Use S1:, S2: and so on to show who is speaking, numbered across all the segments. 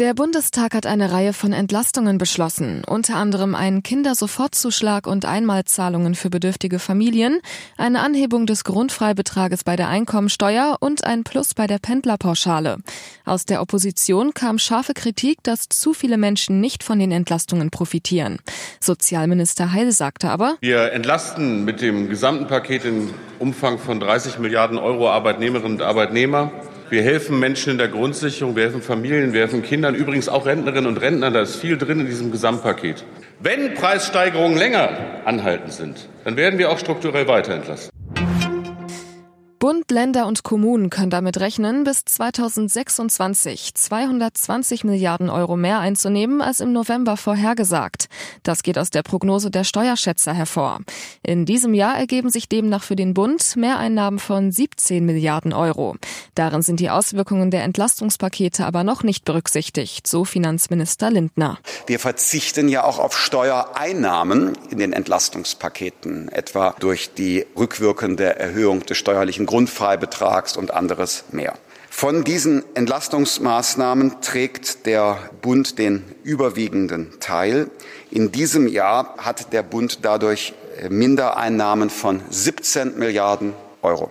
S1: Der Bundestag hat eine Reihe von Entlastungen beschlossen, unter anderem einen Kindersofortzuschlag und Einmalzahlungen für bedürftige Familien, eine Anhebung des Grundfreibetrages bei der Einkommensteuer und ein Plus bei der Pendlerpauschale. Aus der Opposition kam scharfe Kritik, dass zu viele Menschen nicht von den Entlastungen profitieren. Sozialminister Heil sagte aber,
S2: Wir entlasten mit dem gesamten Paket in Umfang von 30 Milliarden Euro Arbeitnehmerinnen und Arbeitnehmer. Wir helfen Menschen in der Grundsicherung, wir helfen Familien, wir helfen Kindern, übrigens auch Rentnerinnen und Rentnern. Da ist viel drin in diesem Gesamtpaket. Wenn Preissteigerungen länger anhaltend sind, dann werden wir auch strukturell weiter entlasten.
S1: Bund, Länder und Kommunen können damit rechnen, bis 2026 220 Milliarden Euro mehr einzunehmen als im November vorhergesagt. Das geht aus der Prognose der Steuerschätzer hervor. In diesem Jahr ergeben sich demnach für den Bund Mehreinnahmen von 17 Milliarden Euro. Darin sind die Auswirkungen der Entlastungspakete aber noch nicht berücksichtigt, so Finanzminister Lindner.
S3: Wir verzichten ja auch auf Steuereinnahmen in den Entlastungspaketen, etwa durch die rückwirkende Erhöhung des steuerlichen Grundfreibetrags und anderes mehr. Von diesen Entlastungsmaßnahmen trägt der Bund den überwiegenden Teil. In diesem Jahr hat der Bund dadurch Mindereinnahmen von 17 Milliarden Euro.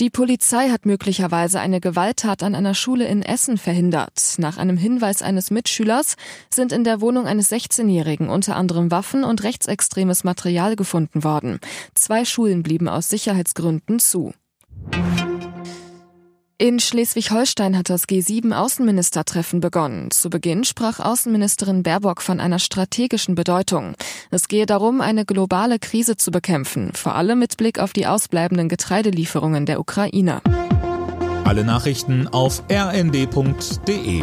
S1: Die Polizei hat möglicherweise eine Gewalttat an einer Schule in Essen verhindert. Nach einem Hinweis eines Mitschülers sind in der Wohnung eines 16-Jährigen unter anderem Waffen und rechtsextremes Material gefunden worden. Zwei Schulen blieben aus Sicherheitsgründen zu. In Schleswig-Holstein hat das G7-Außenministertreffen begonnen. Zu Beginn sprach Außenministerin Baerbock von einer strategischen Bedeutung. Es gehe darum, eine globale Krise zu bekämpfen, vor allem mit Blick auf die ausbleibenden Getreidelieferungen der Ukraine.
S4: Alle Nachrichten auf rnd.de